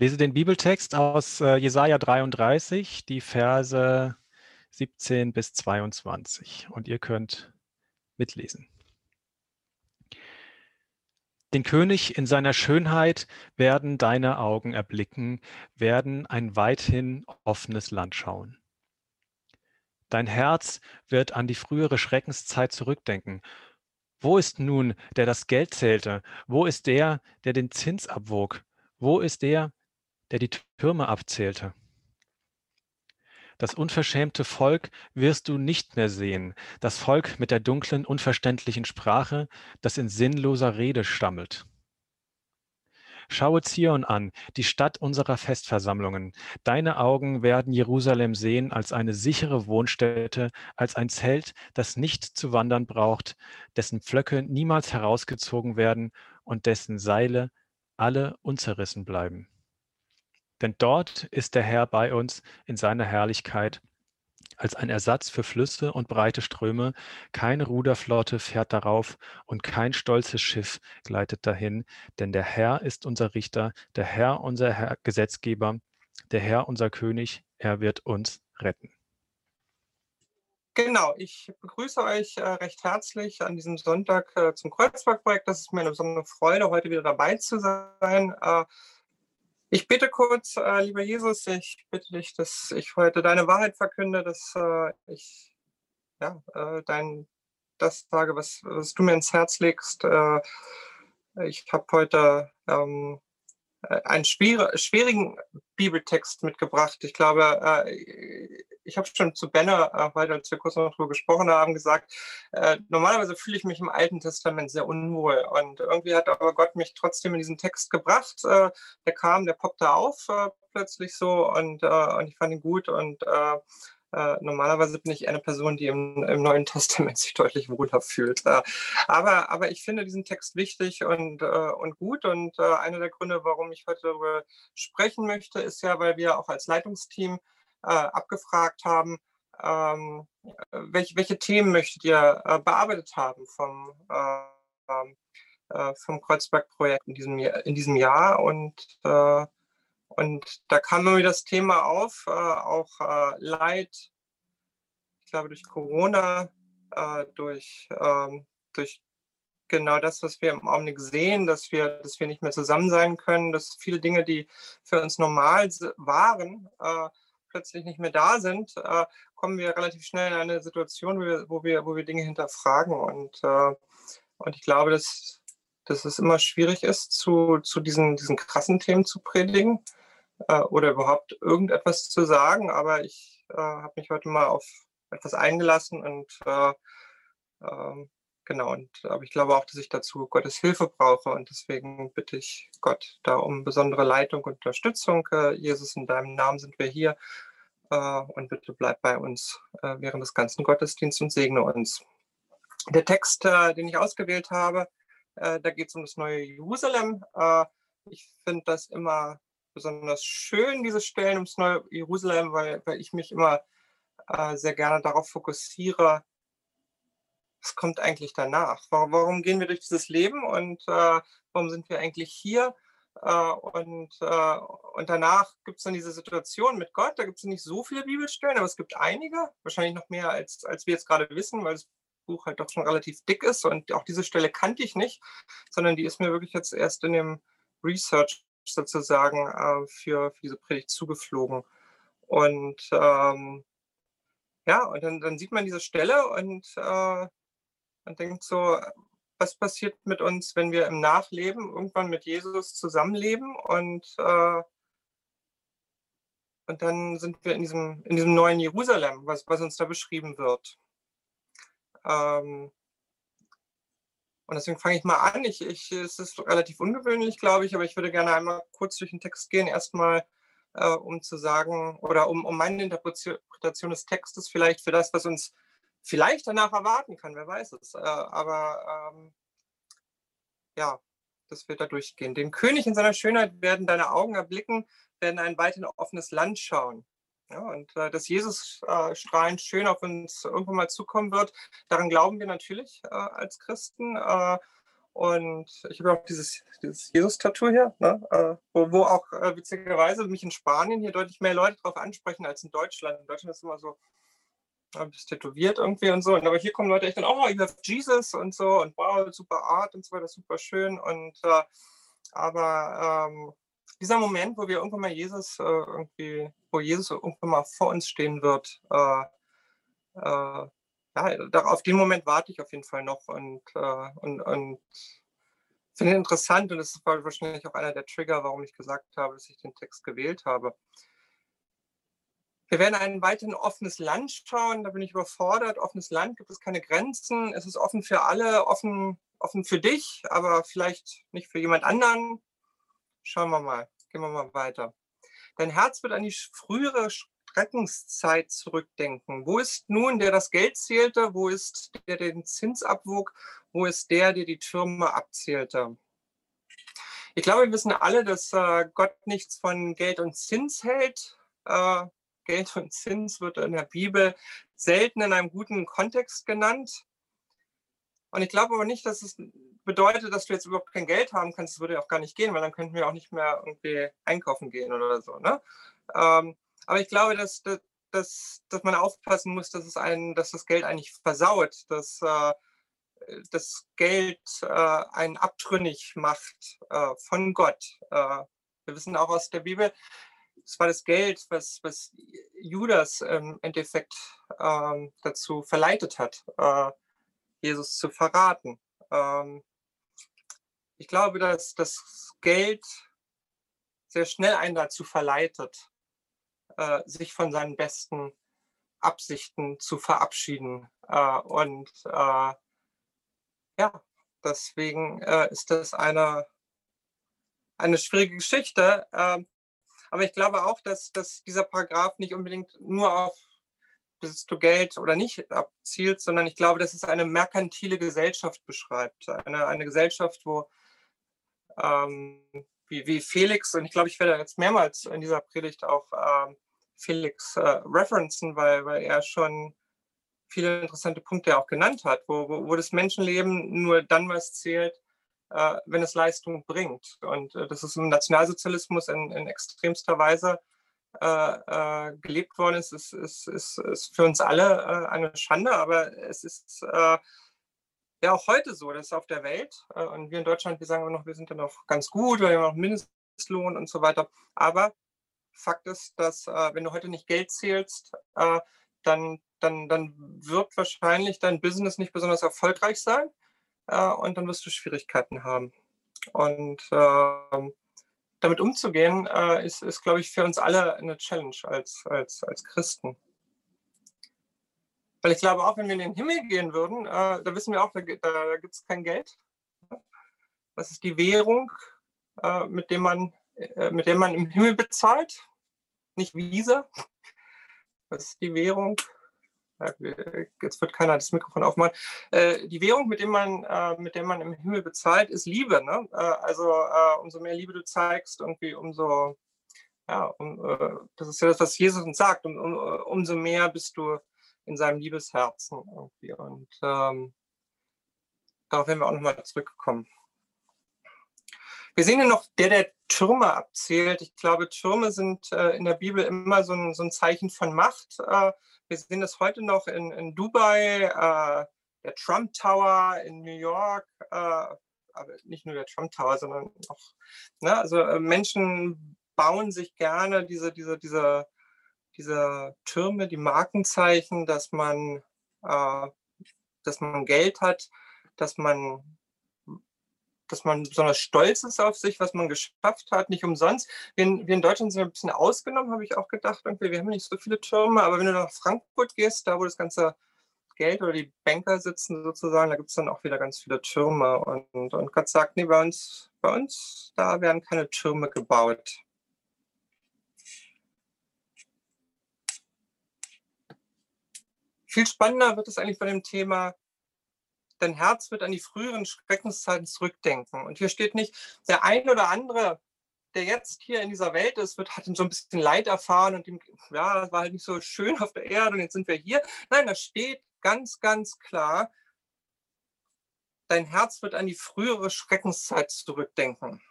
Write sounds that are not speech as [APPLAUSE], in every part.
Lese den Bibeltext aus äh, Jesaja 33, die Verse 17 bis 22. Und ihr könnt mitlesen. Den König in seiner Schönheit werden deine Augen erblicken, werden ein weithin offenes Land schauen. Dein Herz wird an die frühere Schreckenszeit zurückdenken. Wo ist nun, der das Geld zählte? Wo ist der, der den Zins abwog? Wo ist der, der die Türme abzählte. Das unverschämte Volk wirst du nicht mehr sehen, das Volk mit der dunklen, unverständlichen Sprache, das in sinnloser Rede stammelt. Schaue Zion an, die Stadt unserer Festversammlungen. Deine Augen werden Jerusalem sehen als eine sichere Wohnstätte, als ein Zelt, das nicht zu wandern braucht, dessen Pflöcke niemals herausgezogen werden und dessen Seile alle unzerrissen bleiben. Denn dort ist der Herr bei uns in seiner Herrlichkeit als ein Ersatz für Flüsse und breite Ströme. Keine Ruderflotte fährt darauf und kein stolzes Schiff gleitet dahin, denn der Herr ist unser Richter, der Herr unser Herr Gesetzgeber, der Herr unser König, er wird uns retten. Genau, ich begrüße euch äh, recht herzlich an diesem Sonntag äh, zum Kreuzbergprojekt. Das ist mir eine besondere Freude, heute wieder dabei zu sein. Ich bitte kurz, äh, lieber Jesus, ich bitte dich, dass ich heute deine Wahrheit verkünde, dass äh, ich ja, äh, dein, das sage, was, was du mir ins Herz legst. Äh, ich habe heute ähm, äh, einen schwier schwierigen Bibeltext mitgebracht. Ich glaube, äh, ich habe schon zu Benner äh, heute, als wir kurz noch darüber gesprochen haben, gesagt, normalerweise fühle ich mich im Alten Testament sehr unwohl. Und irgendwie hat aber Gott mich trotzdem in diesen Text gebracht. der kam, der poppte auf plötzlich so und, und ich fand ihn gut und äh, normalerweise bin ich eine Person, die im, im, Neuen Testament sich deutlich wohler fühlt. Äh, aber, aber ich finde diesen Text wichtig und, äh, und gut. Und äh, einer der Gründe, warum ich heute darüber sprechen möchte, ist ja, weil wir auch als Leitungsteam äh, abgefragt haben, ähm, welche, welche Themen möchtet ihr äh, bearbeitet haben vom, ähm, vom Kreuzberg-Projekt in in diesem Jahr. Und und da kam irgendwie das Thema auf, äh, auch äh, Leid, ich glaube durch Corona, äh, durch, ähm, durch genau das, was wir im Augenblick sehen, dass wir, dass wir nicht mehr zusammen sein können, dass viele Dinge, die für uns normal waren, äh, plötzlich nicht mehr da sind, äh, kommen wir relativ schnell in eine Situation, wo wir, wo wir, wo wir Dinge hinterfragen. Und, äh, und ich glaube, dass, dass es immer schwierig ist, zu, zu diesen, diesen krassen Themen zu predigen äh, oder überhaupt irgendetwas zu sagen, aber ich äh, habe mich heute mal auf etwas eingelassen und äh, ähm, genau, und aber ich glaube auch, dass ich dazu Gottes Hilfe brauche und deswegen bitte ich Gott da um besondere Leitung und Unterstützung. Äh, Jesus, in deinem Namen sind wir hier äh, und bitte bleib bei uns äh, während des ganzen Gottesdienstes und segne uns. Der Text, den ich ausgewählt habe, da geht es um das neue Jerusalem. ich finde das immer besonders schön, diese Stellen ums neue Jerusalem, weil, weil ich mich immer äh, sehr gerne darauf fokussiere, was kommt eigentlich danach? Warum, warum gehen wir durch dieses Leben und äh, warum sind wir eigentlich hier? Äh, und, äh, und danach gibt es dann diese Situation mit Gott. Da gibt es nicht so viele Bibelstellen, aber es gibt einige, wahrscheinlich noch mehr, als, als wir jetzt gerade wissen, weil das Buch halt doch schon relativ dick ist. Und auch diese Stelle kannte ich nicht, sondern die ist mir wirklich jetzt erst in dem Research sozusagen äh, für, für, diese Predigt zugeflogen. Und ähm, ja, und dann, dann, sieht man diese Stelle und äh, man denkt so, was passiert mit uns, wenn wir im Nachleben irgendwann mit Jesus zusammenleben und, äh, und dann sind wir in diesem, in diesem neuen Jerusalem, was, was uns da beschrieben wird. Ähm, und deswegen fange ich mal an. Ich, ich, es ist relativ ungewöhnlich, glaube ich, aber ich würde gerne einmal kurz durch den Text gehen, erstmal äh, um zu sagen, oder um, um meine Interpretation des Textes vielleicht für das, was uns vielleicht danach erwarten kann, wer weiß es. Äh, aber ähm, ja, das wird da durchgehen. Den König in seiner Schönheit werden deine Augen erblicken, werden ein weit in offenes Land schauen. Ja, und äh, dass Jesus äh, strahlend schön auf uns irgendwann mal zukommen wird, daran glauben wir natürlich äh, als Christen. Äh, Und ich habe auch dieses, dieses Jesus-Tattoo hier, ne? äh, wo, wo, auch äh, witzigerweise mich in Spanien hier deutlich mehr Leute drauf ansprechen als in Deutschland. In Deutschland ist immer so, ein bisschen tätowiert irgendwie und so. Und aber hier kommen Leute echt dann, oh, you have Jesus und so und wow, super Art und so weiter, super schön. Und äh, aber ähm, dieser Moment, wo wir irgendwann mal Jesus äh, irgendwie, wo Jesus irgendwann mal vor uns stehen wird, äh, äh ja, auf den Moment warte ich auf jeden Fall noch und, äh, und, und finde ihn interessant und das war wahrscheinlich auch einer der Trigger, warum ich gesagt habe, dass ich den Text gewählt habe. Wir werden ein weiterhin offenes Land schauen, da bin ich überfordert. Offenes Land gibt es keine Grenzen, es ist offen für alle, offen, offen für dich, aber vielleicht nicht für jemand anderen. Schauen wir mal, gehen wir mal weiter. Dein Herz wird an die frühere Schreckenszeit zurückdenken. Wo ist nun der das Geld zählte? Wo ist der den Zins abwog? Wo ist der, der die Türme abzählte? Ich glaube, wir wissen alle, dass äh, Gott nichts von Geld und Zins hält. Äh, Geld und Zins wird in der Bibel selten in einem guten Kontext genannt. Und ich glaube aber nicht, dass es bedeutet, dass du jetzt überhaupt kein Geld haben kannst. Das würde ja auch gar nicht gehen, weil dann könnten wir auch nicht mehr irgendwie einkaufen gehen oder so. Ne? Ähm, aber ich glaube, dass, dass, dass man aufpassen muss, dass, es einen, dass das Geld eigentlich versaut, dass äh, das Geld äh, einen abtrünnig macht äh, von Gott. Äh, wir wissen auch aus der Bibel, es war das Geld, was, was Judas im Endeffekt ähm, dazu verleitet hat, äh, Jesus zu verraten. Ähm, ich glaube, dass das Geld sehr schnell einen dazu verleitet, äh, sich von seinen besten Absichten zu verabschieden. Äh, und äh, ja, deswegen äh, ist das eine, eine schwierige Geschichte. Ähm, aber ich glaube auch, dass, dass dieser Paragraph nicht unbedingt nur auf besitzt du Geld oder nicht abzielt, sondern ich glaube, dass es eine merkantile Gesellschaft beschreibt. Eine, eine Gesellschaft, wo ähm, wie, wie Felix, und ich glaube, ich werde jetzt mehrmals in dieser Predigt auch ähm, Felix äh, referenzen, weil, weil er schon viele interessante Punkte auch genannt hat, wo, wo, wo das Menschenleben nur dann was zählt, äh, wenn es Leistung bringt. Und äh, das ist im Nationalsozialismus in, in extremster Weise äh, äh, gelebt worden ist, ist, ist, ist, ist für uns alle äh, eine Schande, aber es ist ja auch heute so, dass auf der Welt, und wir in Deutschland, wir sagen immer noch, wir sind ja noch ganz gut, wir haben noch Mindestlohn und so weiter, aber Fakt ist, dass äh, wenn du heute nicht Geld zählst, äh, dann, dann, dann wird wahrscheinlich dein Business nicht besonders erfolgreich sein äh, und dann wirst du Schwierigkeiten haben. Und ähm, damit umzugehen, äh, ist, ist glaube ich, für uns alle eine Challenge als, als, als Christen. Weil ich glaube, auch wenn wir in den Himmel gehen würden, äh, da wissen wir auch, da, da gibt es kein Geld. Das ist die Währung, äh, mit, dem man, mit der man im Himmel bezahlt nicht Visa. Das ist die Währung. Jetzt wird keiner das Mikrofon aufmachen. Äh, die Währung, mit, dem man, äh, mit der man im Himmel bezahlt, ist Liebe. Ne? Äh, also umso mehr Liebe du zeigst, irgendwie umso, ja, um, das ist ja das, was Jesus uns sagt, um, um, umso mehr bist du in seinem Liebesherzen irgendwie. Und ähm, darauf werden wir auch nochmal zurückkommen. Wir sehen hier noch, der, der Türme abzählt. Ich glaube, Türme sind äh, in der Bibel immer so ein, so ein Zeichen von Macht. Wir sehen das heute noch in, in Dubai, äh, der Trump Tower in New York, äh, aber nicht nur der Trump Tower, sondern auch, ne, also äh, Menschen bauen sich gerne diese, diese, diese, diese Türme, die Markenzeichen, dass man, äh, dass man Geld hat, dass man dass man besonders stolz ist auf sich, was man geschafft hat, nicht umsonst. Wir in, wir in Deutschland sind ein bisschen ausgenommen, habe ich auch gedacht. Irgendwie. Wir haben nicht so viele Türme, aber wenn du nach Frankfurt gehst, da wo das ganze Geld oder die Banker sitzen sozusagen, da gibt es dann auch wieder ganz viele Türme. Und, und Gott sagt, nee, bei uns, bei uns, da werden keine Türme gebaut. Viel spannender wird es eigentlich bei dem Thema dein Herz wird an die früheren Schreckenszeiten zurückdenken. Und hier steht nicht, der ein oder andere, der jetzt hier in dieser Welt ist, wird, hat so ein bisschen Leid erfahren und ihm, ja, es war halt nicht so schön auf der Erde und jetzt sind wir hier. Nein, da steht ganz, ganz klar, dein Herz wird an die frühere Schreckenszeit zurückdenken.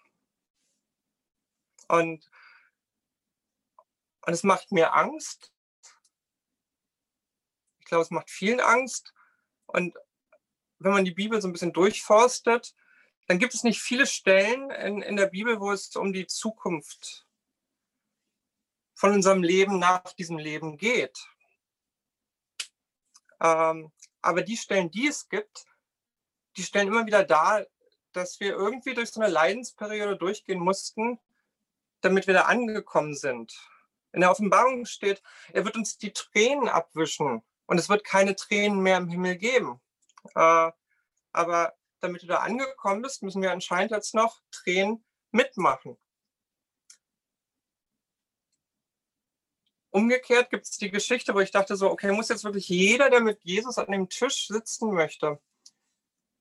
Und, und es macht mir Angst. Ich glaube, es macht vielen Angst. Und wenn man die Bibel so ein bisschen durchforstet, dann gibt es nicht viele Stellen in, in der Bibel, wo es um die Zukunft von unserem Leben nach diesem Leben geht. Ähm, aber die Stellen, die es gibt, die stellen immer wieder dar, dass wir irgendwie durch so eine Leidensperiode durchgehen mussten, damit wir da angekommen sind. In der Offenbarung steht, er wird uns die Tränen abwischen und es wird keine Tränen mehr im Himmel geben. Äh, aber damit du da angekommen bist, müssen wir anscheinend jetzt noch Tränen mitmachen. Umgekehrt gibt es die Geschichte, wo ich dachte so, okay, muss jetzt wirklich jeder, der mit Jesus an dem Tisch sitzen möchte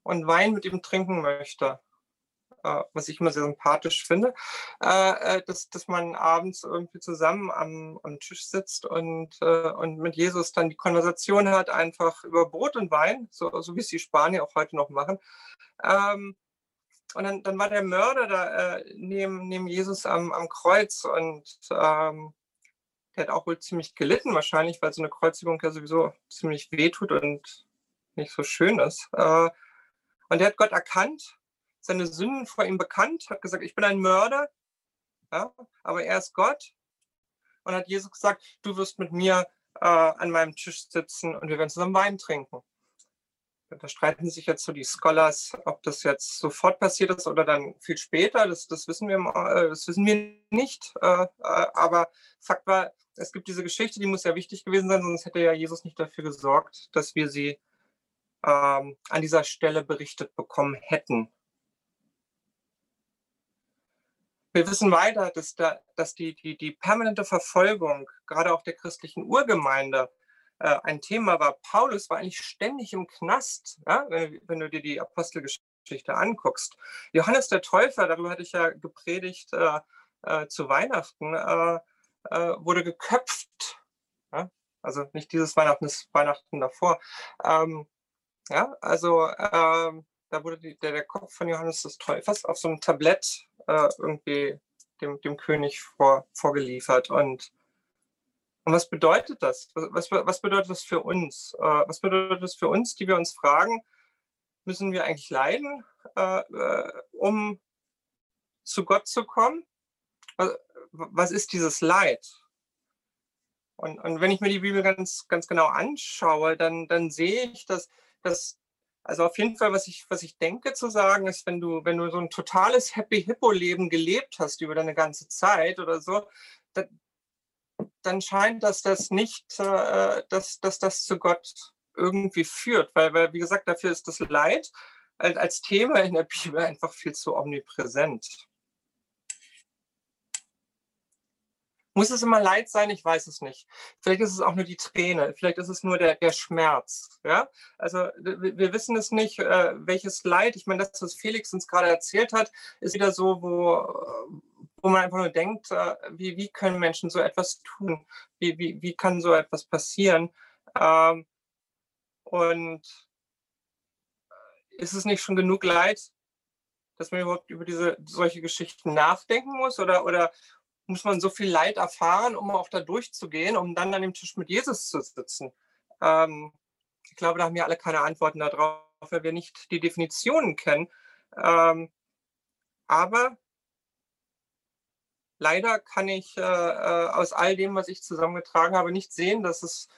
und Wein mit ihm trinken möchte, äh, was ich immer sehr sympathisch finde, äh, äh, dass, dass man abends irgendwie zusammen am, am Tisch sitzt und, und mit Jesus dann die Konversation hat, einfach über Brot und Wein, so, so wie es die Spanier auch heute noch machen. Ähm, und dann, dann war der Mörder da neben, neben Jesus am, am Kreuz und ähm, der hat auch wohl ziemlich gelitten wahrscheinlich, weil so eine Kreuzigung ja sowieso ziemlich wehtut und nicht so schön ist. und er hat Gott erkannt seine Sünden vor ihm bekannt, hat gesagt, ich bin ein Mörder, ja, aber er ist Gott. Und hat Jesus gesagt, du wirst mit mir äh, an meinem Tisch sitzen und wir werden zusammen Wein trinken. Da streiten sich jetzt so die Scholars, ob das jetzt sofort passiert ist oder dann viel später. Das, das, wissen, wir, äh, das wissen wir nicht. Äh, äh, aber Fakt war, es gibt diese Geschichte, die muss ja wichtig gewesen sein, sonst hätte ja Jesus nicht dafür gesorgt, dass wir sie ähm, an dieser Stelle berichtet bekommen hätten. Wir wissen weiter, dass, da, dass die, die, die permanente Verfolgung, gerade auch der christlichen Urgemeinde, äh, ein Thema war. Paulus war eigentlich ständig im Knast, ja? wenn, wenn, du dir die Apostelgeschichte anguckst. Johannes der Täufer, darüber hatte ich ja gepredigt äh, äh, zu Weihnachten, äh, äh, wurde geköpft. Ja? Also nicht dieses Weihnachten, das Weihnachten davor. Ähm, ja, also ähm, da wurde die, der, der Kopf von Johannes des Täufers auf so einem Tablett äh, irgendwie dem, dem König vor, vorgeliefert. Und, und was bedeutet das? Was, was bedeutet das für uns? Äh, was bedeutet das für uns, die wir uns fragen, müssen wir eigentlich leiden, äh, äh um zu Gott zu kommen? Was, ist dieses Leid? Und, und, wenn ich mir die Bibel ganz, ganz genau anschaue, dann, dann sehe ich, dass, dass also auf jeden Fall, was ich, was ich denke zu sagen, ist, wenn du, wenn du so ein totales Happy Hippo-Leben gelebt hast über deine ganze Zeit oder so, dann, dann scheint das das nicht, äh, dass, dass das zu Gott irgendwie führt. Weil, weil, wie gesagt, dafür ist das Leid als Thema in der Bibel [LAUGHS] einfach viel zu omnipräsent. Muss es immer Leid sein? Ich weiß es nicht. Vielleicht ist es auch nur die Träne, vielleicht ist es nur der, der Schmerz. Ja? Also wir, wissen es nicht, äh, welches Leid. Ich meine, das, was Felix uns gerade erzählt hat, ist wieder so, wo, wo man einfach nur denkt, äh, wie, wie können Menschen so etwas tun? Wie, wie, wie kann so etwas passieren? Ähm, und ist es nicht schon genug Leid, dass man überhaupt über diese solche Geschichten nachdenken muss? Oder, oder, muss man so viel Leid erfahren, um auch da durchzugehen, um dann an dem Tisch mit Jesus zu sitzen? Ähm, ich glaube, da haben wir alle keine Antworten darauf, weil wir nicht die Definitionen kennen. Ähm, aber leider kann ich äh, äh aus all dem, was ich zusammengetragen habe, nicht sehen, dass es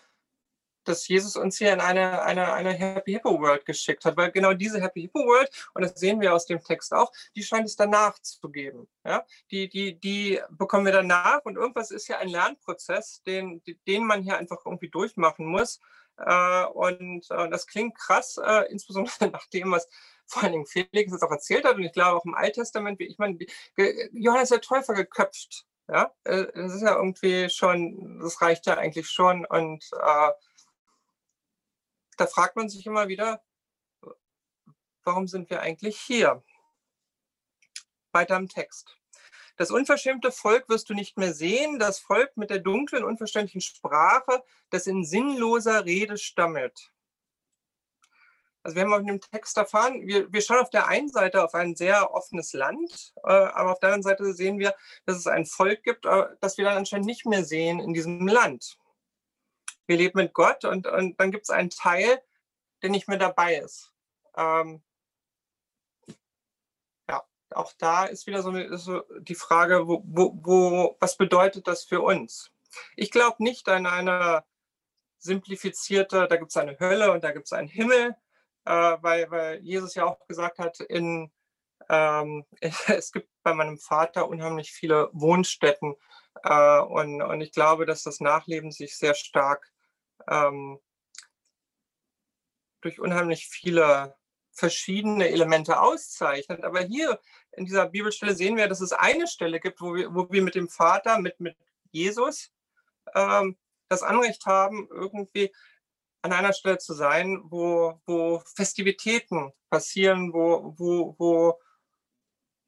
dass Jesus uns hier in eine, eine, eine Happy Hippo World geschickt hat, weil genau diese Happy Hippo World, und das sehen wir aus dem Text auch, die scheint es danach zu geben. Ja? Die, die, die bekommen wir danach und irgendwas ist ja ein Lernprozess, den, den man hier einfach irgendwie durchmachen muss. Äh, und äh, das klingt krass, äh, insbesondere [LAUGHS] nach dem, was vor allen Dingen Felix jetzt auch erzählt hat. Und ich glaube auch im Alttestament, wie ich meine, Johannes der Täufer geköpft. Ja, das ist ja irgendwie schon, das reicht ja eigentlich schon. Und da fragt man sich immer wieder, warum sind wir eigentlich hier? Weiter im Text. Das unverschämte Volk wirst du nicht mehr sehen, das Volk mit der dunklen, unverständlichen Sprache, das in sinnloser Rede stammelt. also wir haben auch in dem Text erfahren, wir, wir schauen auf der einen Seite auf ein sehr offenes Land, äh, aber auf der anderen Seite sehen wir, dass es ein Volk gibt, äh, das wir dann anscheinend nicht mehr sehen in diesem Land. Wir leben mit Gott und, und dann gibt es einen Teil, der nicht mehr dabei ist. Ähm, ja, auch da ist wieder so, eine, so die Frage, wo, wo, wo, was bedeutet das für uns? Ich glaube nicht an eine simplifizierte, da gibt es eine Hölle und da gibt es einen Himmel, äh, weil, weil Jesus ja auch gesagt hat, in, ähm, [LAUGHS] es gibt bei meinem Vater unheimlich viele Wohnstätten äh, und, und ich glaube, dass das Nachleben sich sehr stark ähm, durch unheimlich viele verschiedene Elemente auszeichnet. Aber hier in dieser Bibelstelle sehen wir, dass es eine Stelle gibt, wo wir, wo wir mit dem Vater, mit, mit Jesus, ähm, das Anrecht haben, irgendwie an einer Stelle zu sein, wo, wo Festivitäten passieren, wo, wo, wo,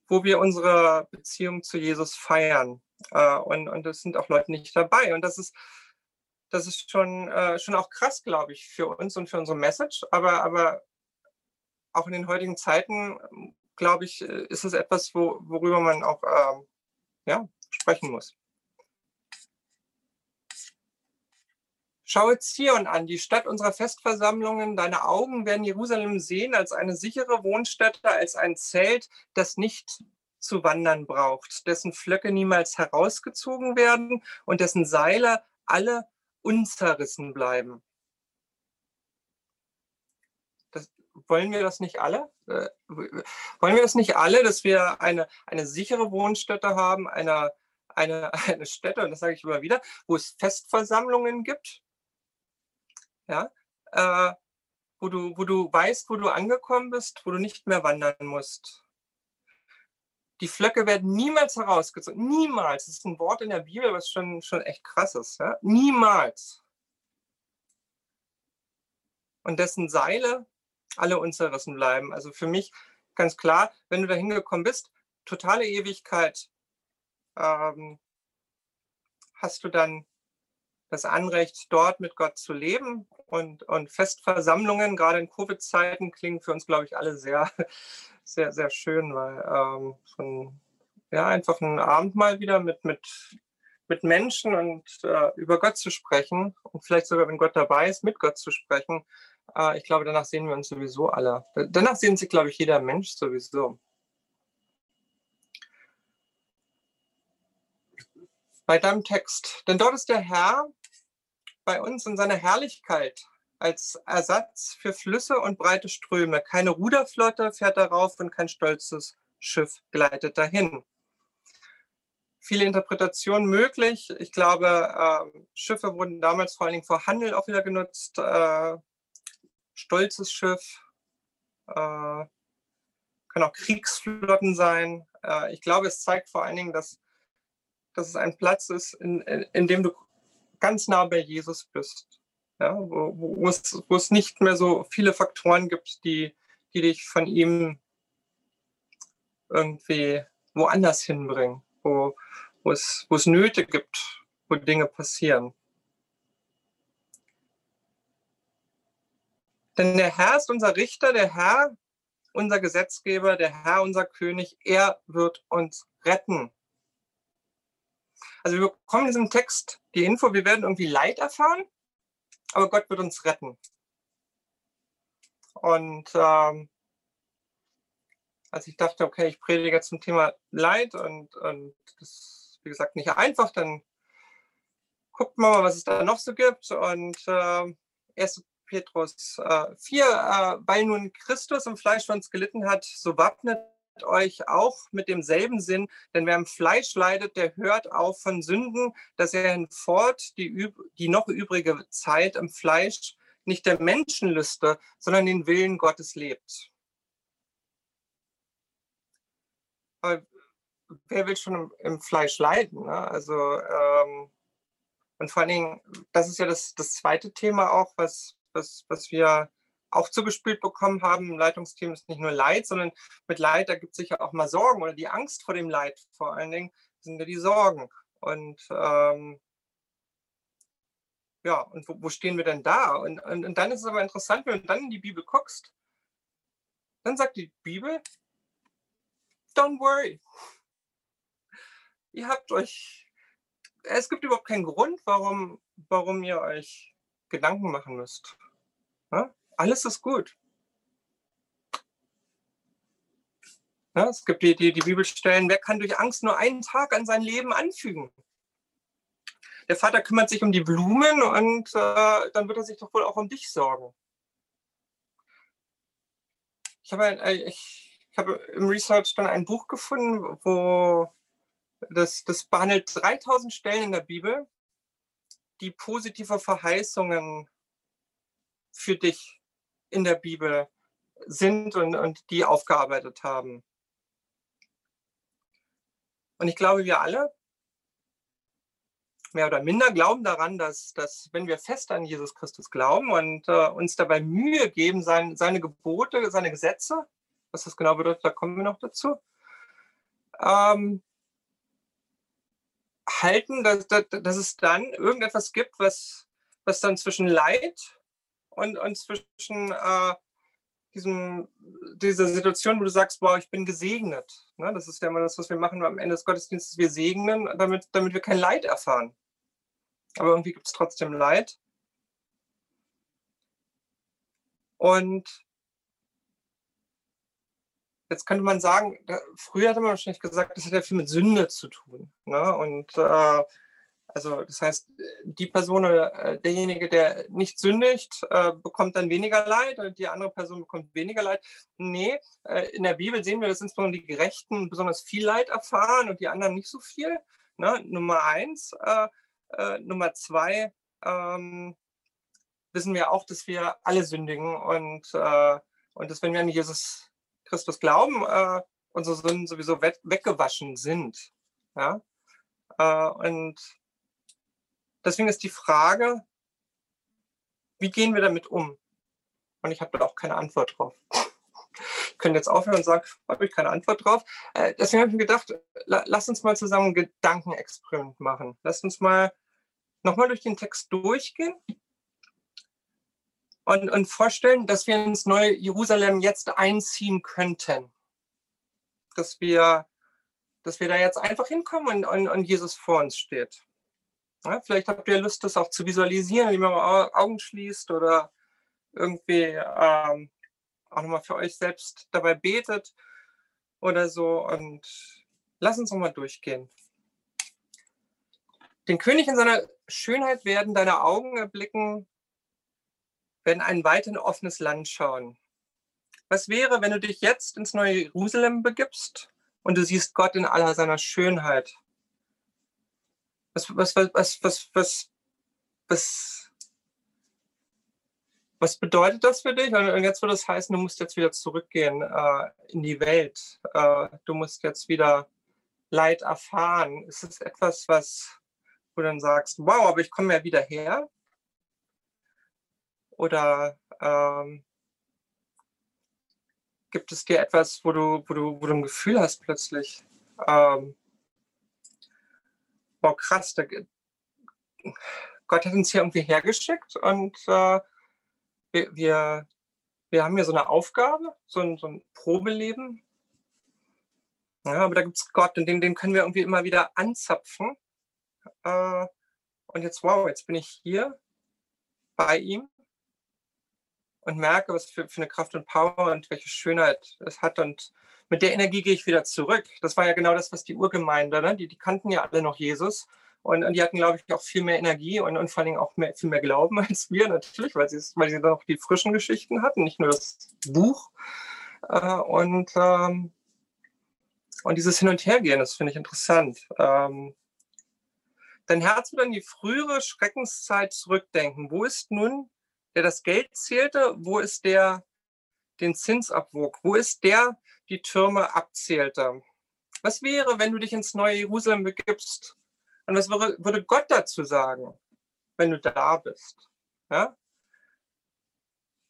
wo wir unsere Beziehung zu Jesus feiern. Äh, und, und es sind auch Leute nicht dabei. Und das ist, das ist schon, äh, schon auch krass, glaube ich, für uns und für unsere Message. Aber, aber auch in den heutigen Zeiten, glaube ich, ist es etwas, wo, worüber man auch äh, ja, sprechen muss. Schaue Zion an, die Stadt unserer Festversammlungen. Deine Augen werden Jerusalem sehen als eine sichere Wohnstätte, als ein Zelt, das nicht zu wandern braucht, dessen Flöcke niemals herausgezogen werden und dessen Seile alle unzerrissen bleiben. Das, wollen wir das nicht alle? Äh, wollen wir das nicht alle, dass wir eine, eine sichere Wohnstätte haben, eine, eine, [LAUGHS] eine Stätte, und das sage ich immer wieder, wo es Festversammlungen gibt, ja, äh, wo, du, wo du weißt, wo du angekommen bist, wo du nicht mehr wandern musst. Die Flöcke werden niemals herausgezogen. Niemals. Das ist ein Wort in der Bibel, was schon, schon echt krass ist. Ja? Niemals. Und dessen Seile alle unzerrissen bleiben. Also für mich ganz klar, wenn du da hingekommen bist, totale Ewigkeit, ähm, hast du dann das Anrecht, dort mit Gott zu leben. Und, und Festversammlungen, gerade in Covid-Zeiten, klingen für uns, glaube ich, alle sehr, [LAUGHS] sehr, sehr schön, weil ähm, schon, ja, einfach ein Abend mal wieder mit, mit, mit Menschen und äh, über Gott zu sprechen und vielleicht sogar, wenn Gott dabei ist, mit Gott zu sprechen. Äh, ich glaube, danach sehen wir uns sowieso alle. Danach sehen sich, glaube ich, jeder Mensch sowieso. Bei deinem Text. Denn dort ist der Herr, bei uns in seiner Herrlichkeit als Ersatz für Flüsse und breite Ströme. Keine Ruderflotte fährt darauf und kein stolzes Schiff gleitet dahin. Viele Interpretationen möglich. Ich glaube, äh, Schiffe wurden damals vor allen Dingen vor Handel auch wieder genutzt. Äh, stolzes Schiff, äh, können auch Kriegsflotten sein. Äh, ich glaube, es zeigt vor allen Dingen, dass, dass es ein Platz ist, in, in dem du ganz nah bei Jesus bist. Ja, wo, wo, es, wo es nicht mehr so viele Faktoren gibt, die, die dich von ihm irgendwie woanders hinbringen, wo, wo, es, wo es Nöte gibt, wo Dinge passieren. Denn der Herr ist unser Richter, der Herr unser Gesetzgeber, der Herr unser König, er wird uns retten. Also wir bekommen in diesem Text die Info, wir werden irgendwie Leid erfahren, aber Gott wird uns retten. Und ähm, als ich dachte, okay, ich predige zum Thema Leid und, und das ist, wie gesagt, nicht einfach, dann guckt man mal, was es da noch so gibt. Und äh, 1. Petrus äh, 4, äh, weil nun Christus im Fleisch für uns gelitten hat, so wappnet euch auch mit demselben Sinn, denn wer im Fleisch leidet, der hört auf von Sünden, dass er hinfort die, die noch übrige Zeit im Fleisch nicht der Menschenlüste, sondern den Willen Gottes lebt. Aber wer will schon im, im Fleisch leiden? Ne? Also, ähm, und vor allen Dingen, das ist ja das, das zweite Thema auch, was, was, was wir auch zugespielt bekommen haben im Leitungsteam ist nicht nur Leid, sondern mit Leid, da gibt es sicher auch mal Sorgen oder die Angst vor dem Leid vor allen Dingen sind ja die Sorgen. Und ähm, ja, und wo, wo, stehen wir denn da? Und, und, und, dann ist es aber interessant, wenn du dann in die Bibel guckst, Dann sagt die Bibel, don't worry. Ihr habt euch, es gibt überhaupt keinen Grund, warum, warum ihr euch Gedanken machen müsst. Alles ist gut. Ja, es gibt die, die, die Bibelstellen, wer kann durch Angst nur einen Tag an sein Leben anfügen? Der Vater kümmert sich um die Blumen und äh, dann wird er sich doch wohl auch um dich sorgen. Ich habe, äh, ich, ich habe im Research dann ein Buch gefunden, wo das, das behandelt 3000 Stellen in der Bibel, die positive Verheißungen für dich in der Bibel sind und, und die aufgearbeitet haben. Und ich glaube, wir alle, mehr oder minder, glauben daran, dass, dass wenn wir fest an Jesus Christus glauben und äh, uns dabei Mühe geben, sein, seine Gebote, seine Gesetze, was das genau bedeutet, da kommen wir noch dazu, ähm, halten, dass, dass, dass es dann irgendetwas gibt, was, was dann zwischen Leid und, und zwischen äh, diesem, dieser Situation, wo du sagst, wow, ich bin gesegnet. Ne? Das ist ja immer das, was wir machen am Ende des Gottesdienstes. Wir segnen, damit, damit wir kein Leid erfahren. Aber irgendwie gibt es trotzdem Leid. Und jetzt könnte man sagen, früher hatte man wahrscheinlich gesagt, das hat ja viel mit Sünde zu tun. Ne? Und äh, also das heißt, die Person oder äh, derjenige, der nicht sündigt, äh, bekommt dann weniger Leid und die andere Person bekommt weniger Leid. Nee, äh, in der Bibel sehen wir, dass insbesondere die Gerechten besonders viel Leid erfahren und die anderen nicht so viel. Ne? Nummer eins. Nummer zwei, ähm, wissen wir auch, dass wir alle sündigen und, und dass wenn wir an Jesus Christus glauben, unsere Sünden sowieso weggewaschen sind. Ja? und Deswegen ist die Frage, wie gehen wir damit um? Und ich habe da auch keine Antwort drauf. Ich könnte jetzt aufhören und sagen, habe ich keine Antwort drauf. Äh, deswegen habe ich mir gedacht, lass uns mal zusammen ein Gedankenexperiment machen. Lass uns mal nochmal durch den Text durchgehen und, und vorstellen, dass wir ins neue Jerusalem jetzt einziehen könnten. Dass wir, dass wir da jetzt einfach hinkommen und, und, und Jesus vor uns steht. Ja, vielleicht habt ihr Lust, das auch zu visualisieren, wie man Augen schließt oder irgendwie ähm, auch nochmal für euch selbst dabei betet oder so. Und lass uns nochmal durchgehen. Den König in seiner Schönheit werden deine Augen erblicken, werden ein weit in offenes Land schauen. Was wäre, wenn du dich jetzt ins neue Jerusalem begibst und du siehst Gott in aller seiner Schönheit? Was, was, was, was, was, was, was, bedeutet das für dich? Und jetzt würde es heißen, du musst jetzt wieder zurückgehen äh, in die Welt. Äh, du musst jetzt wieder Leid erfahren. Ist es etwas, was du dann sagst, wow, aber ich komme ja wieder her? Oder ähm, gibt es dir etwas, wo du, wo du, wo du ein Gefühl hast plötzlich? Ähm, boah, krass, da, Gott hat uns hier irgendwie hergeschickt und äh, wir, wir, wir, haben hier so eine Aufgabe, so ein, so ein Probeleben. Ja, aber da gibt es Gott und den, den können wir irgendwie immer wieder anzapfen. Äh, und jetzt, wow, jetzt bin ich hier bei ihm und merke, was für, für eine Kraft und Power und welche Schönheit es hat. Und mit der Energie gehe ich wieder zurück. Das war ja genau das, was die Urgemeinde, ne? die, die kannten ja alle noch Jesus. Und, und die hatten, glaube ich, auch viel mehr Energie und, und vor allem auch mehr, viel mehr Glauben [LAUGHS] als wir natürlich, weil sie, weil sie dann auch die frischen Geschichten hatten, nicht nur das Buch. Äh, und, ähm, und dieses Hin- und Hergehen, das finde ich interessant. Ähm, dein Herz wird an die frühere Schreckenszeit zurückdenken. Wo ist nun, der das Geld zählte? Wo ist der, den Zins abwog? Wo ist der, die Türme abzählte. Was wäre, wenn du dich ins neue Jerusalem begibst? Und was würde Gott dazu sagen, wenn du da bist? Ja?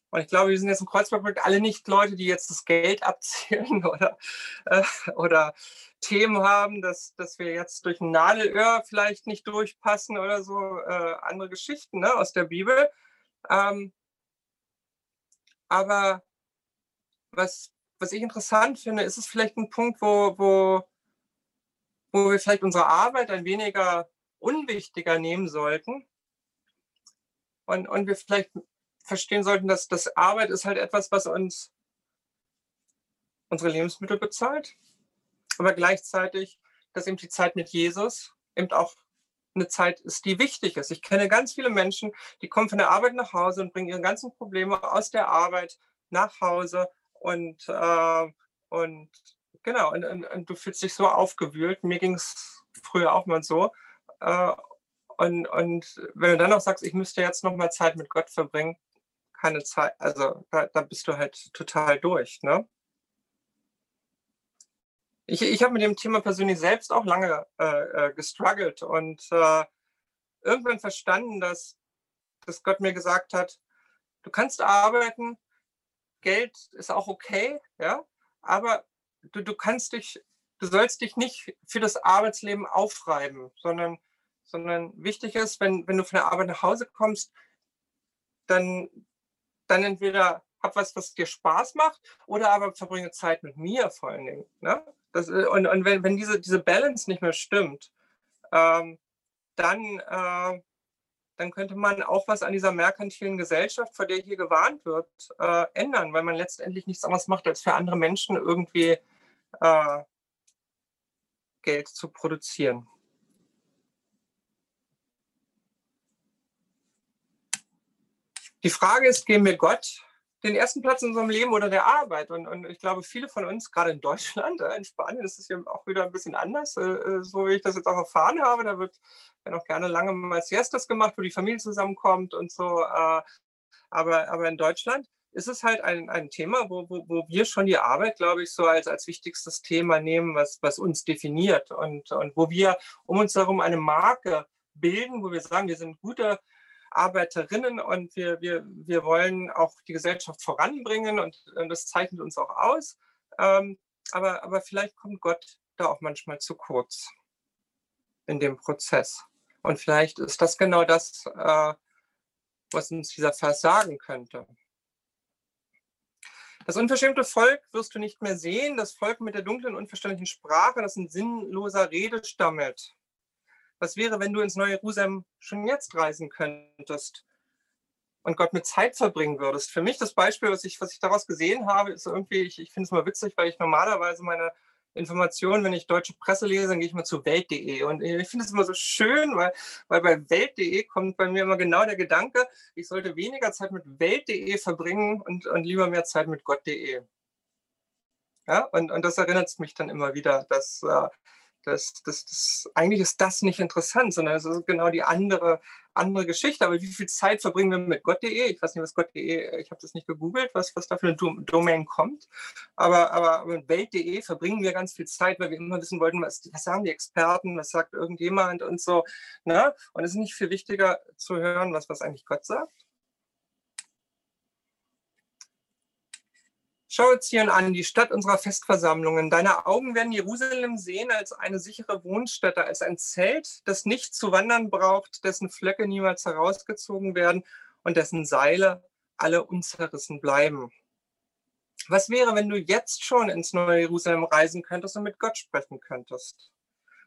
Und ich glaube, wir sind jetzt im Kreuzberg alle nicht Leute, die jetzt das Geld [LAUGHS] abzählen oder, äh, oder Themen haben, dass, dass wir jetzt durch ein Nadelöhr vielleicht nicht durchpassen oder so, äh, andere Geschichten ne, aus der Bibel. Ähm, aber was, was ich interessant finde, ist es vielleicht ein Punkt, wo, wo, wo wir vielleicht unsere Arbeit ein weniger unwichtiger nehmen sollten und, und wir vielleicht verstehen sollten, dass das Arbeit ist halt etwas, was uns unsere Lebensmittel bezahlt, aber gleichzeitig, dass eben die Zeit mit Jesus eben auch eine Zeit ist, die wichtig ist. Ich kenne ganz viele Menschen, die kommen von der Arbeit nach Hause und bringen ihre ganzen Probleme aus der Arbeit nach Hause und, äh, und genau, und, und, und, du fühlst dich so aufgewühlt. Mir ging es früher auch mal so. Äh, und, und wenn du dann noch sagst, ich müsste jetzt noch mal Zeit mit Gott verbringen, keine Zeit, also da, da bist du halt total durch, ne? Ich, ich habe mit dem Thema persönlich selbst auch lange äh, äh, gestruggelt und äh, irgendwann verstanden, dass, dass Gott mir gesagt hat, du kannst arbeiten, Geld ist auch okay, ja, aber du, du kannst dich, du sollst dich nicht für das Arbeitsleben aufreiben, sondern, sondern wichtig ist, wenn, wenn du von der Arbeit nach Hause kommst, dann, dann entweder hab was, was dir Spaß macht, oder aber verbringe Zeit mit mir vor allen Dingen. Ne? Das, äh, und und wenn, wenn diese, diese Balance nicht mehr stimmt, ähm, dann, äh, dann könnte man auch was an dieser merkantilen Gesellschaft, vor der hier gewarnt wird, äh, ändern, weil man letztendlich nichts anderes macht, als für andere Menschen irgendwie äh, Geld zu produzieren. Die Frage ist, gehen wir Gott den ersten Platz in unserem Leben oder der Arbeit. Und, und ich glaube, viele von uns, gerade in Deutschland, [LAUGHS] äh, in Spanien ist es ja auch wieder ein bisschen anders, äh, äh, so wie ich das jetzt auch erfahren habe. Da wird ja noch gerne lange mal Siestas gemacht, wo die Familie zusammenkommt und so. Aber, aber in Deutschland ist es halt ein, ein Thema, wo, wo, wo wir schon die Arbeit, glaube ich, so als, als wichtigstes Thema nehmen, was, was uns definiert und, und wo wir um uns herum eine Marke bilden, wo wir sagen, wir sind gute Arbeiterinnen und wir, wir, wir wollen auch die Gesellschaft voranbringen und, und das zeichnet uns auch aus. Ähm, aber, aber vielleicht kommt Gott da auch manchmal zu kurz in dem Prozess. Und vielleicht ist das genau das, äh, was uns dieser Vers sagen könnte. Das unverschämte Volk wirst du nicht mehr sehen, das Volk mit der dunklen, unverständlichen Sprache, das in sinnloser Rede stammelt. Was wäre, wenn du ins neue Jerusalem schon jetzt reisen könntest und Gott mit Zeit verbringen würdest? Für mich das Beispiel, was ich, was ich daraus gesehen habe, ist irgendwie, ich, ich finde es mal witzig, weil ich normalerweise meine Informationen, wenn ich deutsche Presse lese, dann gehe ich mal zu Welt.de. Und ich finde es immer so schön, weil, weil bei Welt.de kommt bei mir immer genau der Gedanke, ich sollte weniger Zeit mit Welt.de verbringen und, und lieber mehr Zeit mit Gott.de. Ja, und, und das erinnert mich dann immer wieder, dass, äh, das, das, das, eigentlich ist das nicht interessant, sondern es ist genau die andere, andere Geschichte. Aber wie viel Zeit verbringen wir mit Gott.de? Ich weiß nicht, was Gott.de, ich habe das nicht gegoogelt, was, was da für eine Domain kommt. Aber, aber mit Welt.de verbringen wir ganz viel Zeit, weil wir immer wissen wollten, was, was sagen die Experten, was sagt irgendjemand und so. Ne? Und es ist nicht viel wichtiger zu hören, was, was eigentlich Gott sagt. Schau Zion an, die Stadt unserer Festversammlungen. Deine Augen werden Jerusalem sehen als eine sichere Wohnstätte, als ein Zelt, das nicht zu wandern braucht, dessen Flöcke niemals herausgezogen werden und dessen Seile alle unzerrissen bleiben. Was wäre, wenn du jetzt schon ins neue Jerusalem reisen könntest und mit Gott sprechen könntest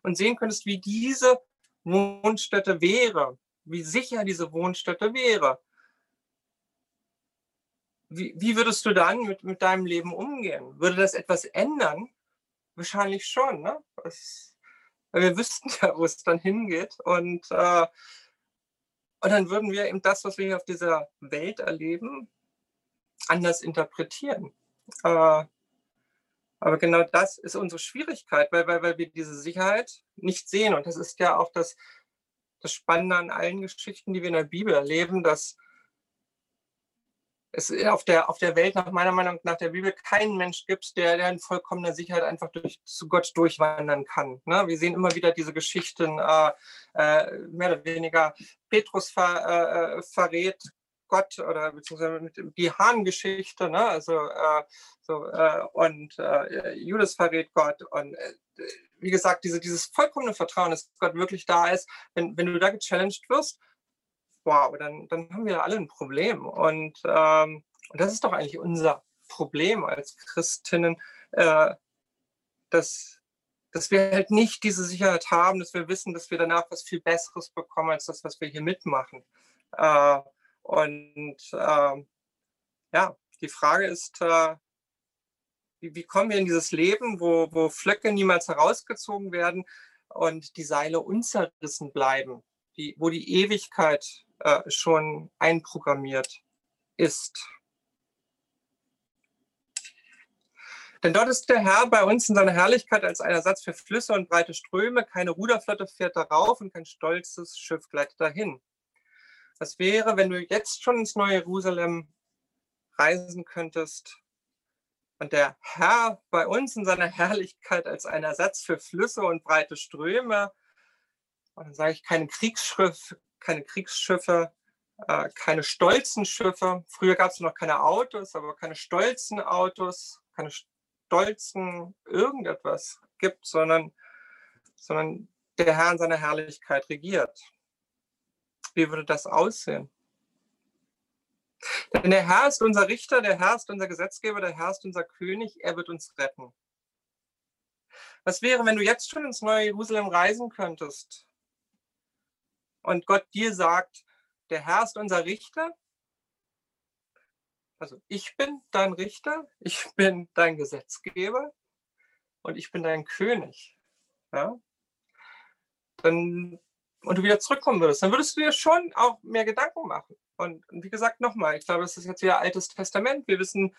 und sehen könntest, wie diese Wohnstätte wäre, wie sicher diese Wohnstätte wäre, wie, wie würdest du dann mit, mit deinem Leben umgehen? Würde das etwas ändern? Wahrscheinlich schon, ne? Das, wir wüssten ja, wo es dann hingeht. Und, äh, und dann würden wir eben das, was wir hier auf dieser Welt erleben, anders interpretieren. Äh, aber genau das ist unsere Schwierigkeit, weil, weil, weil wir diese Sicherheit nicht sehen. Und das ist ja auch das, das Spannende an allen Geschichten, die wir in der Bibel erleben, dass es auf der, auf der Welt nach meiner Meinung nach der Bibel keinen Mensch gibt, der, der in vollkommener Sicherheit einfach durch, zu Gott durchwandern kann. Ne? Wir sehen immer wieder diese Geschichten, äh, äh, mehr oder weniger, Petrus ver, äh, äh verrät Gott oder beziehungsweise die Hahngeschichte, ne? also äh, so, äh, und Judas verrät Gott und wie gesagt, diese, dieses vollkommene Vertrauen, dass Gott wirklich da ist, wenn, wenn du da gechallenged wirst, wow, dann, dann haben wir alle ein Problem. Und, ähm, und das ist doch eigentlich unser Problem als Christinnen, äh, dass, dass wir halt nicht diese Sicherheit haben, dass wir wissen, dass wir danach was viel Besseres bekommen als das, was wir hier mitmachen. Äh, und äh, ja, die Frage ist, äh, wie, wie, kommen wir in dieses Leben, wo, wo Flöcke niemals herausgezogen werden und die Seile unzerrissen bleiben, die, wo die Ewigkeit äh, schon einprogrammiert ist. Denn dort ist der Herr bei uns in seiner Herrlichkeit als ein Ersatz für Flüsse und breite Ströme. Keine Ruderflotte fährt darauf und kein stolzes Schiff gleitet dahin. Was wäre, wenn du jetzt schon ins neue Jerusalem reisen könntest und der Herr bei uns in seiner Herrlichkeit als ein Ersatz für Flüsse und breite Ströme, und dann sage ich keine Kriegsschiffe, keine Kriegsschiffe, äh, keine stolzen Schiffe. Früher gab es noch keine Autos, aber keine stolzen Autos, keine stolzen irgendetwas gibt, sondern, sondern der Herr in seiner Herrlichkeit regiert. Wie würde das aussehen? Denn der Herr ist unser Richter, der Herr ist unser Gesetzgeber, der Herr ist unser König, er wird uns retten. Was wäre, wenn du jetzt schon ins neue Jerusalem reisen könntest und Gott dir sagt, der Herr ist unser Richter, also ich bin dein Richter, ich bin dein Gesetzgeber und ich bin dein König. Ja? Dann, und du wieder zurückkommen würdest, dann würdest du dir schon auch mehr Gedanken machen. Und, und wie gesagt, nochmal, ich glaube, es ist jetzt wieder Altes Testament. Wir wissen,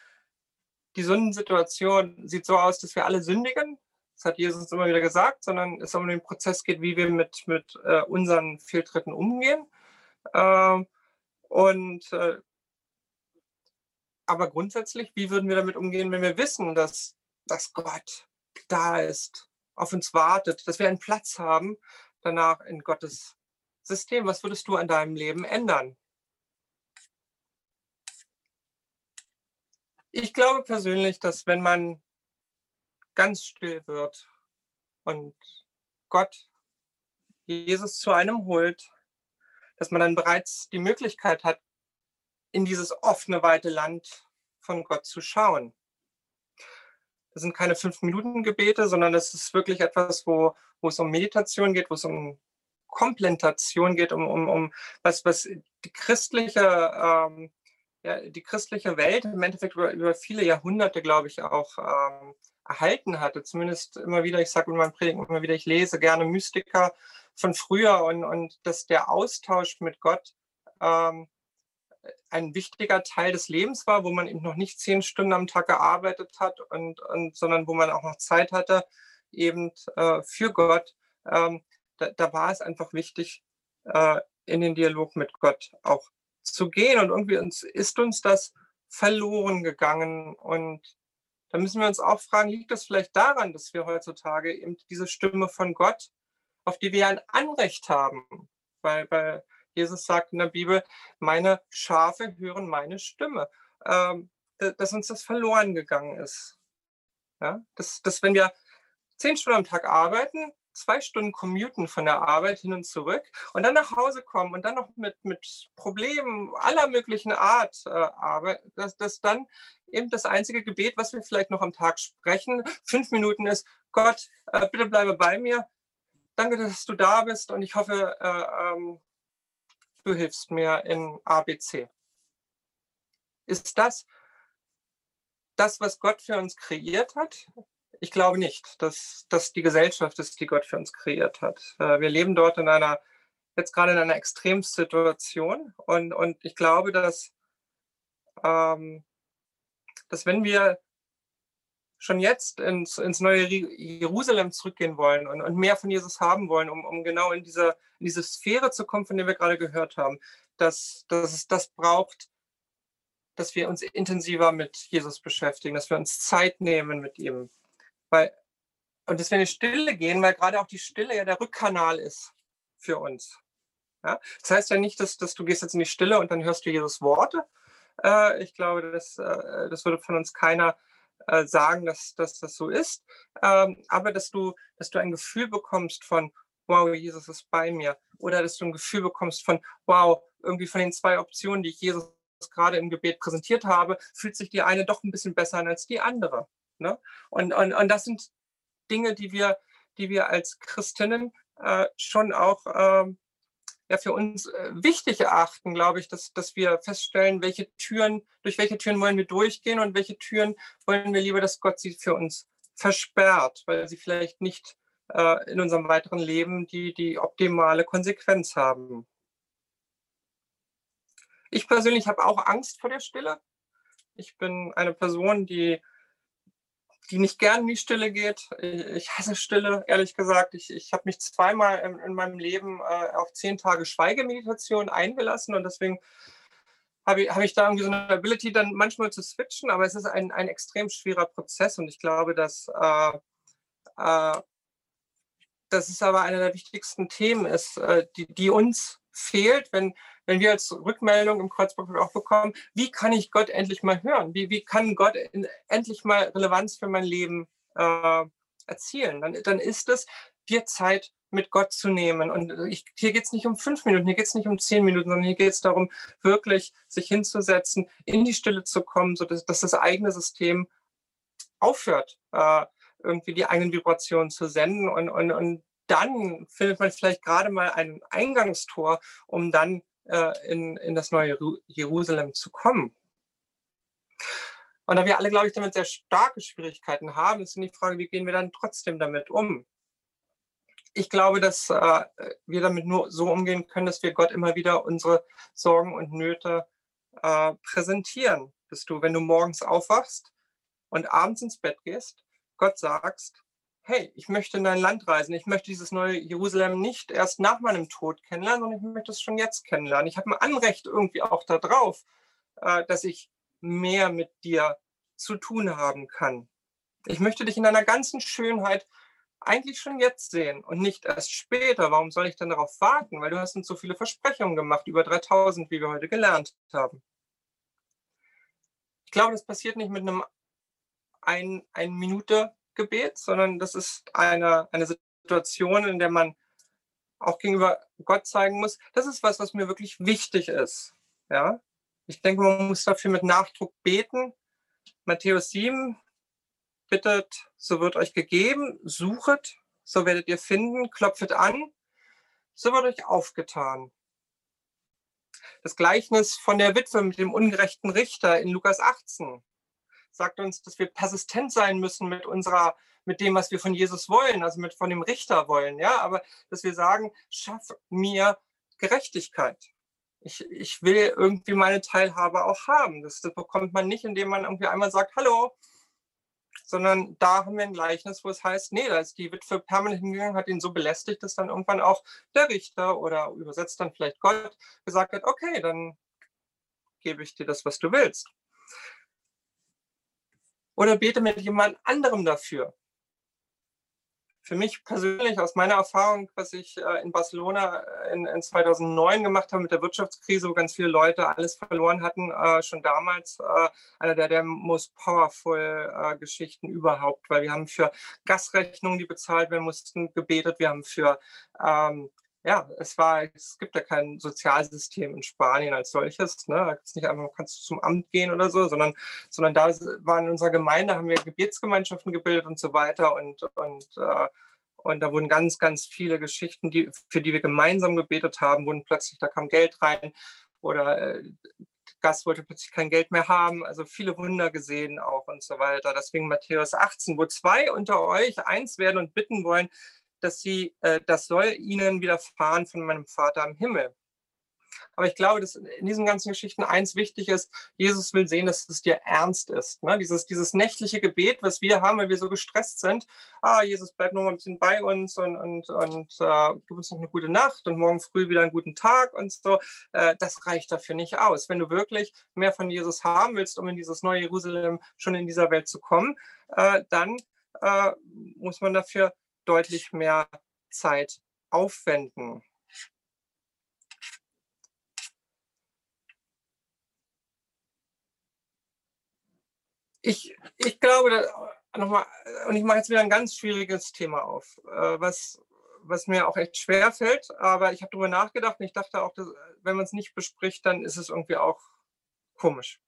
die Sündensituation sieht so aus, dass wir alle sündigen. Das hat Jesus immer wieder gesagt, sondern es um den Prozess geht, wie wir mit, mit äh, unseren Fehltritten umgehen. Ähm, und äh, aber grundsätzlich, wie würden wir damit umgehen, wenn wir wissen, dass, dass Gott da ist, auf uns wartet, dass wir einen Platz haben danach in Gottes System? Was würdest du an deinem Leben ändern? Ich glaube persönlich, dass wenn man ganz still wird und Gott Jesus zu einem holt, dass man dann bereits die Möglichkeit hat, in dieses offene, weite Land von Gott zu schauen. Das sind keine Fünf-Minuten-Gebete, sondern das ist wirklich etwas, wo, wo es um Meditation geht, wo es um Komplementation geht, um, um, um was, was die christliche, ähm, ja, die christliche Welt im Endeffekt über, über viele Jahrhunderte, glaube ich, auch ähm, erhalten hatte. Zumindest immer wieder, ich sage in meinen Predigen immer wieder, ich lese gerne Mystiker von früher und, und dass der Austausch mit Gott ähm, ein wichtiger Teil des Lebens war, wo man eben noch nicht zehn Stunden am Tag gearbeitet hat, und, und sondern wo man auch noch Zeit hatte, eben äh, für Gott. Ähm, da, da, war es einfach wichtig, äh, in den Dialog mit Gott auch zu gehen. Und irgendwie uns, ist uns das verloren gegangen. Und da müssen wir uns auch fragen, liegt das vielleicht daran, dass wir heutzutage eben diese Stimme von Gott, auf die wir ein Anrecht haben, weil, weil Jesus sagt in der Bibel, meine Schafe hören meine Stimme. Ähm, dass uns das verloren gegangen ist. Ja? Dass, dass wenn wir zehn Stunden am Tag arbeiten, zwei Stunden commuten von der Arbeit hin und zurück und dann nach Hause kommen und dann noch mit, mit Problemen aller möglichen Art äh, arbeiten, dass, dass dann eben das einzige Gebet, was wir vielleicht noch am Tag sprechen, fünf Minuten ist, Gott, äh, bitte bleibe bei mir. Danke, dass du da bist und ich hoffe, äh, ähm, du hilfst mir in ABC. Ist das das, was Gott für uns kreiert hat? Ich glaube nicht, dass das die Gesellschaft ist, die Gott für uns kreiert hat. Äh, wir leben dort in einer, jetzt gerade in einer Extremsituation und, und ich glaube, dass, ähm, dass wenn wir schon jetzt ins, ins neue Jerusalem zurückgehen wollen und, und mehr von Jesus haben wollen, um, um genau in diese, in diese Sphäre zu kommen, von der wir gerade gehört haben, dass, dass es das braucht, dass wir uns intensiver mit Jesus beschäftigen, dass wir uns Zeit nehmen mit ihm. Weil, und dass wir in die Stille gehen, weil gerade auch die Stille ja der Rückkanal ist für uns. Ja? Das heißt ja nicht, dass, dass du gehst jetzt in die Stille und dann hörst du Jesus Worte. Äh, ich glaube, das, äh, das würde von uns keiner äh, sagen, dass, dass das so ist, ähm, aber dass du, dass du ein Gefühl bekommst von, wow, Jesus ist bei mir. Oder dass du ein Gefühl bekommst von, wow, irgendwie von den zwei Optionen, die ich Jesus gerade im Gebet präsentiert habe, fühlt sich die eine doch ein bisschen besser an als die andere. Ne? Und, und, und das sind Dinge, die wir, die wir als Christinnen äh, schon auch äh, ja, für uns äh, wichtig erachten, glaube ich, dass, dass wir feststellen, welche Türen, durch welche Türen wollen wir durchgehen und welche Türen wollen wir lieber, dass Gott sie für uns versperrt, weil sie vielleicht nicht äh, in unserem weiteren Leben die, die optimale Konsequenz haben. Ich persönlich habe auch Angst vor der Stille. Ich bin eine Person, die, die nicht gern in die Stille geht. Ich hasse Stille, ehrlich gesagt. Ich, ich habe mich zweimal in, in meinem Leben äh, auf zehn Tage Schweigemeditation eingelassen und deswegen habe ich, hab ich da irgendwie so eine Ability, dann manchmal zu switchen, aber es ist ein, ein extrem schwerer Prozess und ich glaube, dass äh, äh, das ist aber einer der wichtigsten Themen ist, äh, die, die uns fehlt, wenn, wenn wir als Rückmeldung im Kreuzburg auch bekommen, wie kann ich Gott endlich mal hören? Wie, wie kann Gott in, endlich mal Relevanz für mein Leben äh, erzielen? Dann, dann ist es, dir Zeit mit Gott zu nehmen. Und ich, hier geht es nicht um fünf Minuten, hier geht es nicht um zehn Minuten, sondern hier geht es darum, wirklich sich hinzusetzen, in die Stille zu kommen, sodass dass das eigene System aufhört, äh, irgendwie die eigenen Vibrationen zu senden und, und, und dann findet man vielleicht gerade mal ein Eingangstor, um dann in, in das neue Jerusalem zu kommen. Und da wir alle, glaube ich, damit sehr starke Schwierigkeiten haben, ist die Frage, wie gehen wir dann trotzdem damit um? Ich glaube, dass äh, wir damit nur so umgehen können, dass wir Gott immer wieder unsere Sorgen und Nöte äh, präsentieren. Dass du, wenn du morgens aufwachst und abends ins Bett gehst, Gott sagst, hey, ich möchte in dein Land reisen, ich möchte dieses neue Jerusalem nicht erst nach meinem Tod kennenlernen, sondern ich möchte es schon jetzt kennenlernen. Ich habe ein Anrecht irgendwie auch darauf, äh, dass ich mehr mit dir zu tun haben kann. Ich möchte dich in deiner ganzen Schönheit eigentlich schon jetzt sehen und nicht erst später. Warum soll ich denn darauf warten? Weil du hast uns so viele Versprechungen gemacht, über 3000, wie wir heute gelernt haben. Ich glaube, das passiert nicht mit einem ein, ein Minute Gebet, sondern das ist eine, eine Situation, in der man auch gegenüber Gott zeigen muss, das ist was, was mir wirklich wichtig ist. Ja, ich denke, man muss dafür mit Nachdruck beten. Matthäus 7 bittet, so wird euch gegeben, suchet, so werdet ihr finden, klopfet an, so wird euch aufgetan. Das Gleichnis von der Witwe mit dem ungerechten Richter in Lukas 18 sagt uns, dass wir persistent sein müssen mit unserer, mit dem, was wir von Jesus wollen, also mit von dem Richter wollen, ja, aber dass wir sagen, schaff mir Gerechtigkeit. Ich, ich will irgendwie meine Teilhabe auch haben. Das, das bekommt man nicht, indem man irgendwie einmal sagt, hallo, sondern da haben wir ein Gleichnis, wo es heißt, nee, da ist die Witwe permanent hingegangen, hat ihn so belästigt, dass dann irgendwann auch der Richter oder übersetzt dann vielleicht Gott gesagt hat, okay, dann gebe ich dir das, was du willst. Oder bete mit jemand anderem dafür. Für mich persönlich, aus meiner Erfahrung, was ich äh, in Barcelona äh, in, in 2009 gemacht habe mit der Wirtschaftskrise, wo ganz viele Leute alles verloren hatten, äh, schon damals einer der, der most powerful Geschichten überhaupt, weil wir haben für Gasrechnungen, die bezahlt werden mussten, gebetet. Wir haben für ähm, ja, es war, es gibt ja kein Sozialsystem in Spanien als solches. Ne? Da kannst nicht einfach kannst du zum Amt gehen oder so, sondern, sondern da war in unserer Gemeinde, haben wir Gebetsgemeinschaften gebildet und so weiter und, und, äh, und da wurden ganz, ganz viele Geschichten, die, für die wir gemeinsam gebetet haben, wurden plötzlich, da kam Geld rein oder äh, Gast wollte plötzlich kein Geld mehr haben, also viele Wunder gesehen auch und so weiter. Deswegen Matthäus 18, wo zwei unter euch eins werden und bitten wollen, dass sie, äh, das soll ihnen widerfahren von meinem Vater im Himmel. Aber ich glaube, dass in diesen ganzen Geschichten eins wichtig ist, Jesus will sehen, dass es dir ernst ist. Ne? Dieses, dieses nächtliche Gebet, was wir haben, weil wir so gestresst sind. Ah, Jesus, bleib noch mal ein bisschen bei uns und, und, und äh, gib uns noch eine gute Nacht und morgen früh wieder einen guten Tag und so. Äh, das reicht dafür nicht aus. Wenn du wirklich mehr von Jesus haben willst, um in dieses neue Jerusalem schon in dieser Welt zu kommen, äh, dann äh, muss man dafür deutlich mehr Zeit aufwenden. Ich, ich glaube, nochmal, und ich mache jetzt wieder ein ganz schwieriges Thema auf, äh, was, was mir auch echt schwer fällt, aber ich habe darüber nachgedacht und ich dachte auch, dass, wenn man es nicht bespricht, dann ist es irgendwie auch komisch.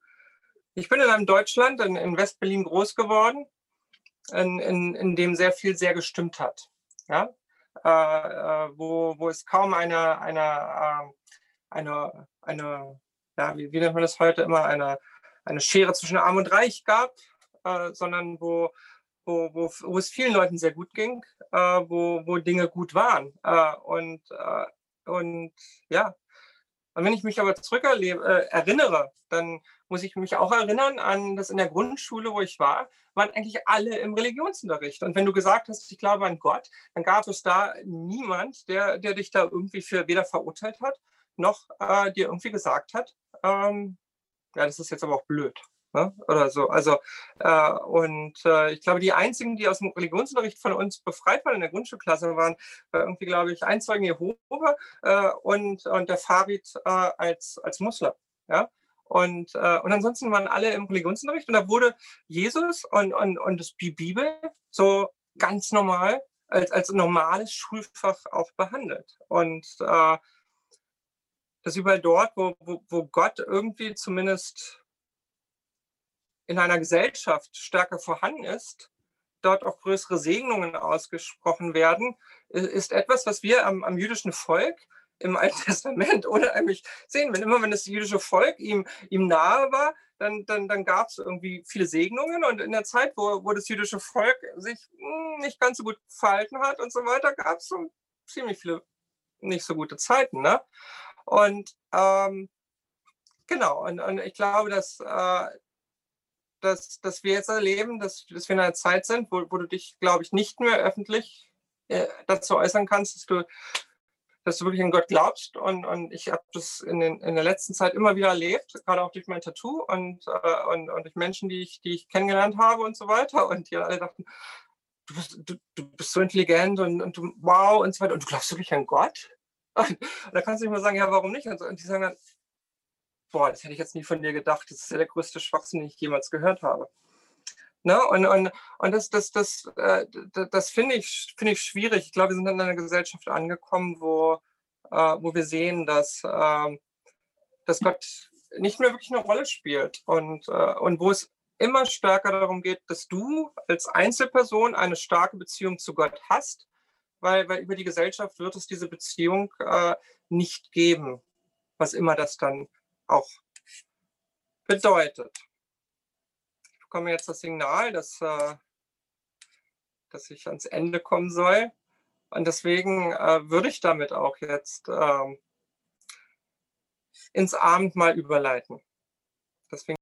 Ich bin in einem Deutschland, in, in Westberlin groß geworden, in, in, in dem sehr viel sehr gestimmt hat. Ja? Äh, äh, wo, wo es kaum eine, eine, äh, eine, eine ja, wie, wie nennt man das heute immer, eine, eine Schere zwischen Arm und Reich gab, äh, sondern wo, wo, wo, wo es vielen Leuten sehr gut ging, äh, wo, wo Dinge gut waren. Äh, und, und ja, und wenn ich mich aber zurück erinnere, dann muss ich mich auch erinnern an das in der Grundschule, wo ich war, waren eigentlich alle im Religionsunterricht. Und wenn du gesagt hast, ich glaube an Gott, dann gab es da niemand, der, der dich da irgendwie für weder verurteilt hat, noch äh, dir irgendwie gesagt hat, ähm, ja, das ist jetzt aber auch blöd. Ne? Oder so. Also, äh, und äh, ich glaube, die einzigen, die aus dem Religionsunterricht von uns befreit waren in der Grundschulklasse, waren äh, irgendwie, glaube ich, ein Zeugen Jehova äh, und, und der Farid äh, als, als Muslim. Ja? Und, äh, und ansonsten waren alle im Religionsunterricht und da wurde Jesus und, und, und das Bibel so ganz normal als, als normales Schulfach auch behandelt. Und äh, das überall dort, wo, wo, wo Gott irgendwie zumindest in einer Gesellschaft stärker vorhanden ist, dort auch größere Segnungen ausgesprochen werden, ist etwas, was wir am, am jüdischen Volk im Alten [LAUGHS] Testament unheimlich sehen. Wenn immer, wenn das jüdische Volk ihm, ihm nahe war, dann, dann, dann gab es irgendwie viele Segnungen und in der Zeit, wo, wo das jüdische Volk sich hm, nicht ganz so gut verhalten hat und so weiter, gab es so ziemlich viele nicht so gute Zeiten. Ne? Und ähm, genau, und, und ich glaube, dass, äh, dass, dass wir jetzt erleben, dass, dass wir in einer Zeit sind, wo, wo du dich, glaube ich, nicht mehr öffentlich äh, dazu äußern kannst, dass du, dass du wirklich an Gott glaubst. Und, und ich habe das in, den, in der letzten Zeit immer wieder erlebt, gerade auch durch mein Tattoo und, äh, und, und durch Menschen, die ich, die ich kennengelernt habe und so weiter. Und die alle dachten, du bist, du, du bist so intelligent und, und du, wow und so weiter. Und du glaubst wirklich an Gott? [LAUGHS] Und da kannst du nicht mal sagen, ja, warum nicht? Und die sagen dann, boah, das hätte ich jetzt nie von dir gedacht. Das ist ja der größte Schwachsinn, den ich jemals gehört habe. Ne? Und, und, und das, das, das, äh, das finde ich, find ich schwierig. Ich glaube, wir sind in einer Gesellschaft angekommen, wo, äh, wo wir sehen, dass, äh, dass Gott nicht mehr wirklich eine Rolle spielt und, äh, und wo es immer stärker darum geht, dass du als Einzelperson eine starke Beziehung zu Gott hast weil, weil über die Gesellschaft wird es diese Beziehung äh, nicht geben, was immer das dann auch bedeutet. Ich bekomme jetzt das Signal, dass, äh, dass ich ans Ende kommen soll. Und deswegen äh, würde ich damit auch jetzt äh, ins Abendmahl überleiten. Deswegen